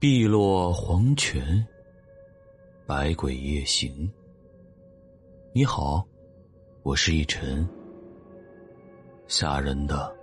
碧落黄泉，百鬼夜行。你好，我是一晨。吓人的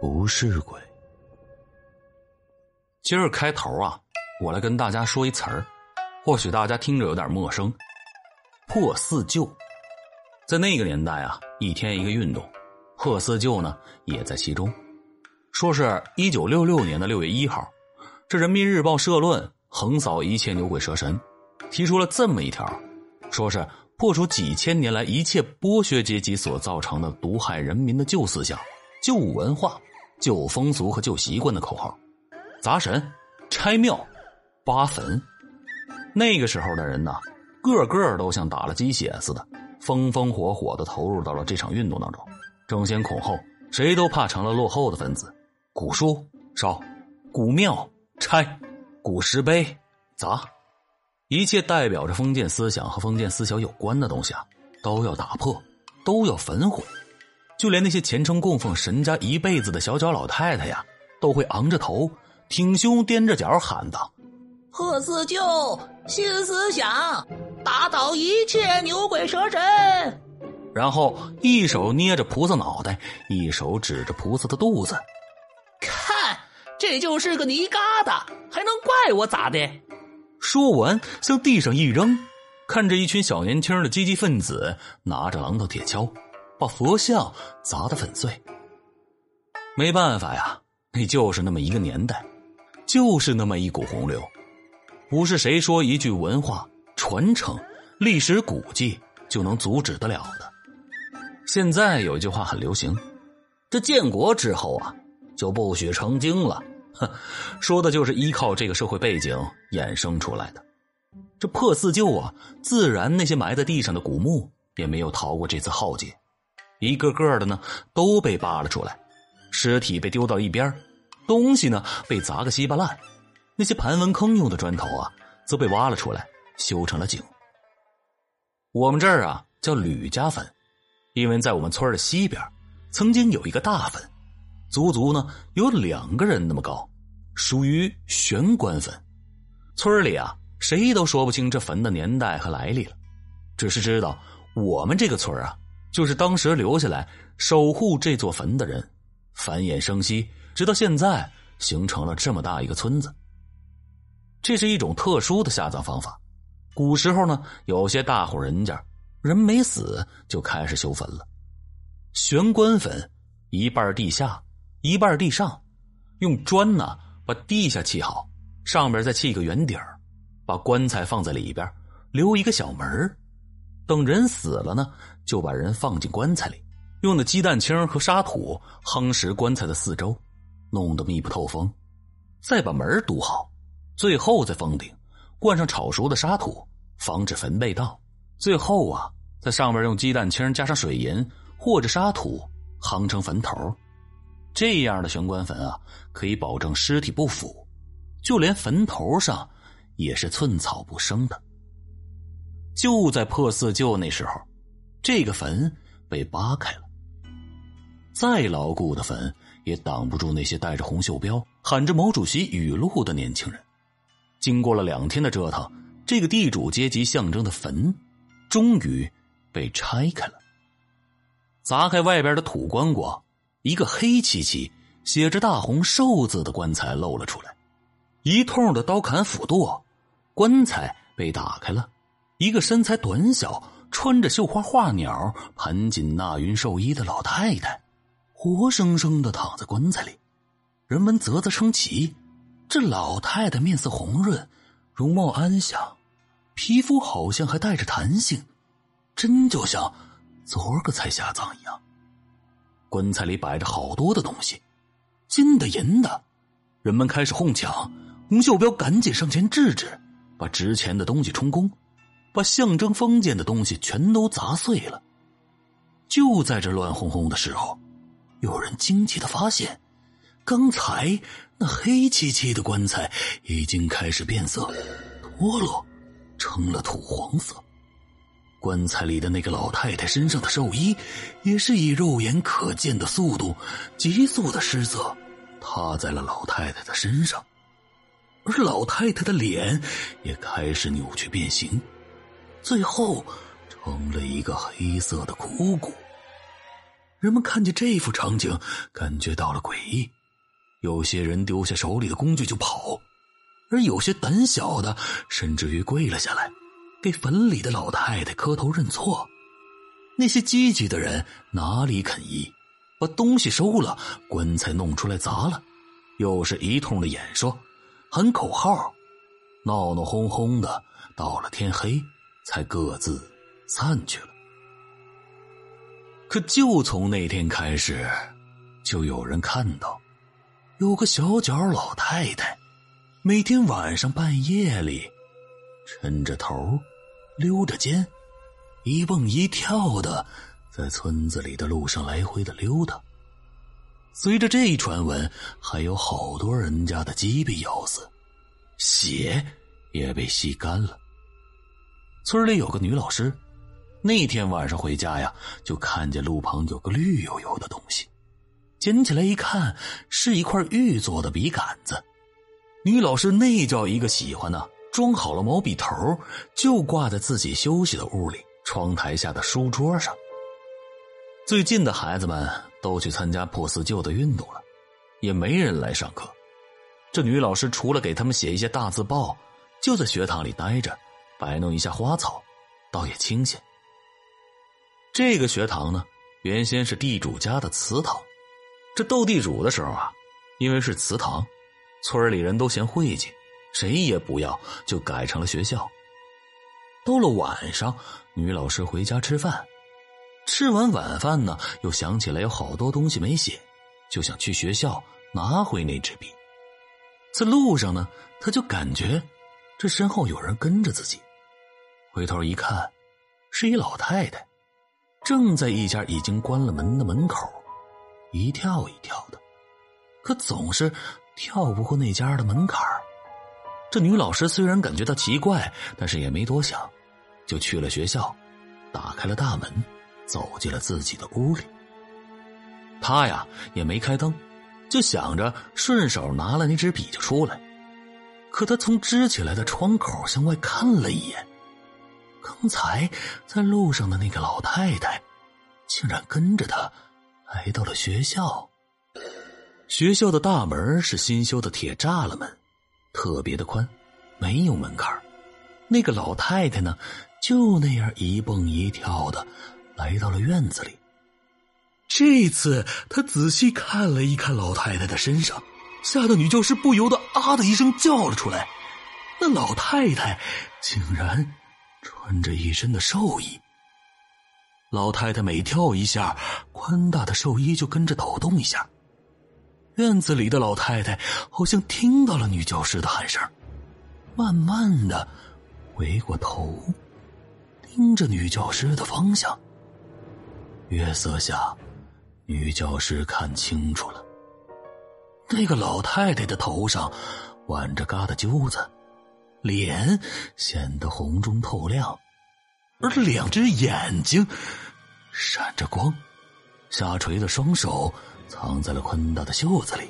不是鬼。今儿开头啊，我来跟大家说一词儿，或许大家听着有点陌生。破四旧，在那个年代啊，一天一个运动，破四旧呢也在其中。说是一九六六年的六月一号。这人民日报社论横扫一切牛鬼蛇神，提出了这么一条，说是破除几千年来一切剥削阶级所造成的毒害人民的旧思想、旧文化、旧风俗和旧习惯的口号，砸神、拆庙、扒坟。那个时候的人呢，个个都像打了鸡血似的，风风火火的投入到了这场运动当中，争先恐后，谁都怕成了落后的分子。古书烧，古庙。拆，古石碑砸，一切代表着封建思想和封建思想有关的东西啊，都要打破，都要焚毁。就连那些虔诚供奉神家一辈子的小脚老太太呀，都会昂着头，挺胸踮着脚喊道：“贺四旧，新思想，打倒一切牛鬼蛇神。”然后一手捏着菩萨脑袋，一手指着菩萨的肚子。这就是个泥疙瘩，还能怪我咋的？说完，向地上一扔，看着一群小年轻的积极分子拿着榔头铁锹，把佛像砸得粉碎。没办法呀，那就是那么一个年代，就是那么一股洪流，不是谁说一句文化传承、历史古迹就能阻止得了的。现在有一句话很流行：这建国之后啊，就不许成精了。哼，说的就是依靠这个社会背景衍生出来的。这破四旧啊，自然那些埋在地上的古墓也没有逃过这次浩劫，一个个的呢都被扒了出来，尸体被丢到一边，东西呢被砸个稀巴烂，那些盘纹坑用的砖头啊，则被挖了出来，修成了井。我们这儿啊叫吕家坟，因为在我们村的西边，曾经有一个大坟。足足呢有两个人那么高，属于玄关坟。村里啊，谁都说不清这坟的年代和来历了，只是知道我们这个村啊，就是当时留下来守护这座坟的人，繁衍生息，直到现在形成了这么大一个村子。这是一种特殊的下葬方法。古时候呢，有些大户人家人没死就开始修坟了，玄关坟一半地下。一半地上，用砖呢把地下砌好，上边再砌个圆顶把棺材放在里边，留一个小门等人死了呢，就把人放进棺材里，用的鸡蛋清和沙土夯实棺材的四周，弄得密不透风，再把门堵好，最后再封顶，灌上炒熟的沙土，防止坟被盗。最后啊，在上面用鸡蛋清加上水银或者沙土夯成坟头。这样的玄关坟啊，可以保证尸体不腐，就连坟头上也是寸草不生的。就在破四旧那时候，这个坟被扒开了。再牢固的坟也挡不住那些带着红袖标、喊着毛主席语录的年轻人。经过了两天的折腾，这个地主阶级象征的坟，终于被拆开了。砸开外边的土棺椁。一个黑漆漆、写着大红寿字的棺材露了出来，一通的刀砍斧剁，棺材被打开了。一个身材短小、穿着绣花画鸟盘锦纳云寿衣的老太太，活生生的躺在棺材里。人们啧啧称奇，这老太太面色红润，容貌安详，皮肤好像还带着弹性，真就像昨儿个才下葬一样。棺材里摆着好多的东西，金的、银的，人们开始哄抢。洪秀彪赶紧上前制止，把值钱的东西充公，把象征封建的东西全都砸碎了。就在这乱哄哄的时候，有人惊奇的发现，刚才那黑漆漆的棺材已经开始变色，脱落，成了土黄色。棺材里的那个老太太身上的寿衣，也是以肉眼可见的速度，急速的失色，塌在了老太太的身上。而老太太的脸也开始扭曲变形，最后成了一个黑色的枯骨。人们看见这幅场景，感觉到了诡异，有些人丢下手里的工具就跑，而有些胆小的甚至于跪了下来，给坟里的老太太磕头认错。那些积极的人哪里肯依，把东西收了，棺材弄出来砸了，又是一通的演说。喊口号，闹闹哄哄的，到了天黑，才各自散去了。可就从那天开始，就有人看到，有个小脚老太太，每天晚上半夜里，抻着头，溜着肩，一蹦一跳的，在村子里的路上来回的溜达。随着这一传闻，还有好多人家的鸡被咬死，血也被吸干了。村里有个女老师，那天晚上回家呀，就看见路旁有个绿油油的东西，捡起来一看，是一块玉做的笔杆子。女老师那叫一个喜欢呢，装好了毛笔头，就挂在自己休息的屋里窗台下的书桌上。最近的孩子们都去参加破四旧的运动了，也没人来上课。这女老师除了给他们写一些大字报，就在学堂里待着，摆弄一下花草，倒也清闲。这个学堂呢，原先是地主家的祠堂。这斗地主的时候啊，因为是祠堂，村里人都嫌晦气，谁也不要，就改成了学校。到了晚上，女老师回家吃饭。吃完晚饭呢，又想起来有好多东西没写，就想去学校拿回那支笔。在路上呢，他就感觉这身后有人跟着自己，回头一看，是一老太太，正在一家已经关了门的门口，一跳一跳的，可总是跳不过那家的门槛这女老师虽然感觉到奇怪，但是也没多想，就去了学校，打开了大门。走进了自己的屋里，他呀也没开灯，就想着顺手拿了那支笔就出来。可他从支起来的窗口向外看了一眼，刚才在路上的那个老太太，竟然跟着他来到了学校。学校的大门是新修的铁栅栏门，特别的宽，没有门槛。那个老太太呢，就那样一蹦一跳的。来到了院子里。这次他仔细看了一看老太太的身上，吓得女教师不由得啊的一声叫了出来。那老太太竟然穿着一身的寿衣。老太太每跳一下，宽大的寿衣就跟着抖动一下。院子里的老太太好像听到了女教师的喊声，慢慢的回过头，盯着女教师的方向。月色下，女教师看清楚了，那个老太太的头上挽着疙瘩揪子，脸显得红中透亮，而两只眼睛闪着光，下垂的双手藏在了宽大的袖子里，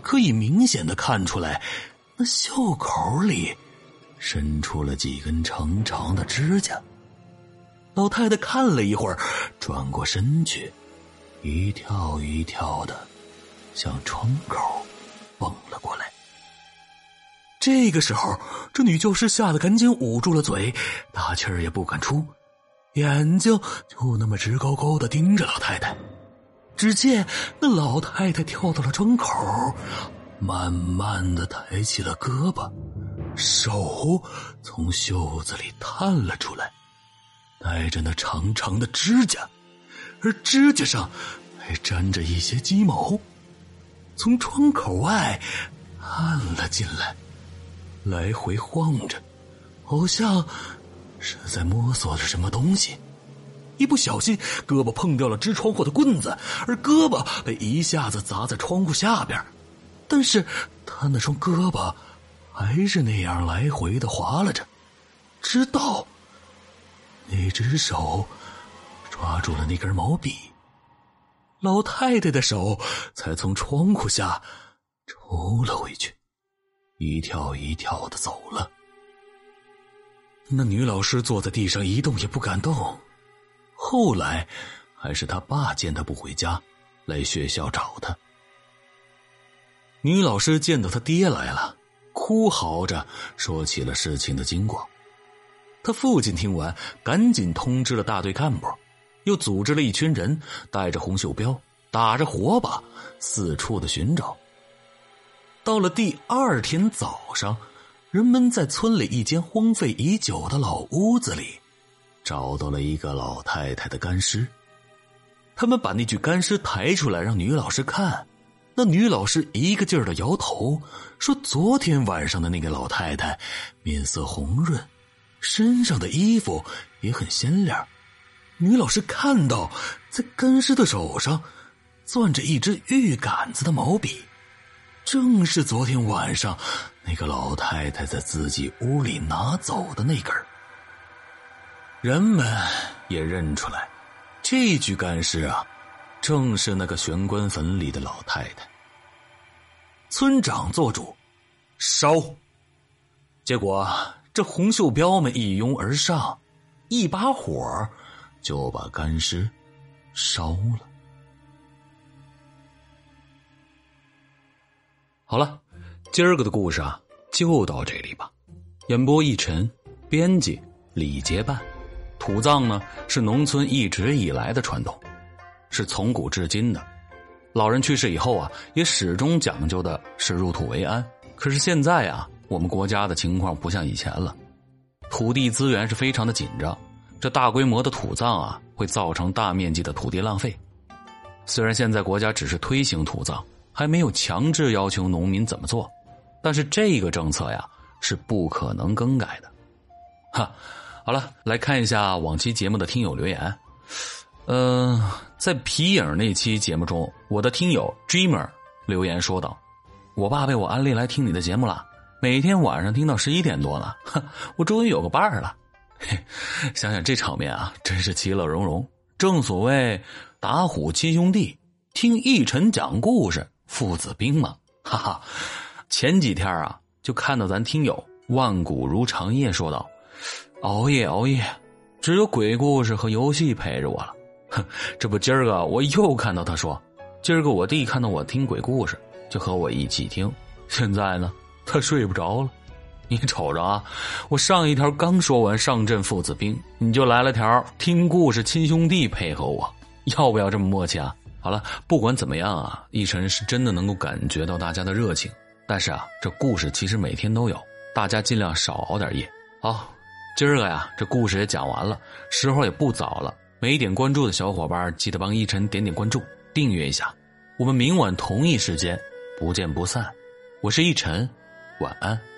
可以明显的看出来，那袖口里伸出了几根长长的指甲。老太太看了一会儿，转过身去，一跳一跳的向窗口蹦了过来。这个时候，这女教师吓得赶紧捂住了嘴，大气儿也不敢出，眼睛就那么直勾勾的盯着老太太。只见那老太太跳到了窗口，慢慢的抬起了胳膊，手从袖子里探了出来。带着那长长的指甲，而指甲上还沾着一些鸡毛，从窗口外探了进来，来回晃着，好像是在摸索着什么东西。一不小心，胳膊碰掉了支窗户的棍子，而胳膊被一下子砸在窗户下边。但是他那双胳膊还是那样来回的划拉着，直到。那只手抓住了那根毛笔，老太太的手才从窗户下抽了回去。一跳一跳的走了。那女老师坐在地上一动也不敢动。后来，还是他爸见他不回家，来学校找他。女老师见到他爹来了，哭嚎着说起了事情的经过。他父亲听完，赶紧通知了大队干部，又组织了一群人，带着红袖标，打着火把，四处的寻找。到了第二天早上。人们在村里一间荒废已久的老屋子里，找到了一个老太太的干尸。他们把那具干尸抬出来让女老师看，那女老师一个劲儿的摇头，说：“昨天晚上的那个老太太，面色红润，身上的衣服也很鲜亮。”女老师看到，在干尸的手上，攥着一支玉杆子的毛笔。正是昨天晚上那个老太太在自己屋里拿走的那根人们也认出来，这具干尸啊，正是那个玄关坟里的老太太。村长做主，烧。结果这红袖标们一拥而上，一把火就把干尸烧了。好了，今儿个的故事啊，就到这里吧。演播一晨，编辑李结伴。土葬呢是农村一直以来的传统，是从古至今的。老人去世以后啊，也始终讲究的是入土为安。可是现在啊，我们国家的情况不像以前了，土地资源是非常的紧张。这大规模的土葬啊，会造成大面积的土地浪费。虽然现在国家只是推行土葬。还没有强制要求农民怎么做，但是这个政策呀是不可能更改的。哈，好了，来看一下往期节目的听友留言。嗯，在皮影那期节目中，我的听友 Dreamer 留言说道：“我爸被我安利来听你的节目了，每天晚上听到十一点多了，我终于有个伴儿了。想想这场面啊，真是其乐融融。正所谓打虎亲兄弟，听一晨讲故事。”父子兵嘛，哈哈！前几天啊，就看到咱听友万古如长夜说道：“熬夜熬夜，只有鬼故事和游戏陪着我了。”哼，这不今儿个我又看到他说，今儿个我弟看到我听鬼故事，就和我一起听。现在呢，他睡不着了。你瞅着啊，我上一条刚说完上阵父子兵，你就来了条听故事亲兄弟配合我，要不要这么默契啊？好了，不管怎么样啊，奕晨是真的能够感觉到大家的热情。但是啊，这故事其实每天都有，大家尽量少熬点夜。好，今儿个呀，这故事也讲完了，时候也不早了。没点关注的小伙伴，记得帮依晨点点关注，订阅一下。我们明晚同一时间不见不散。我是依晨，晚安。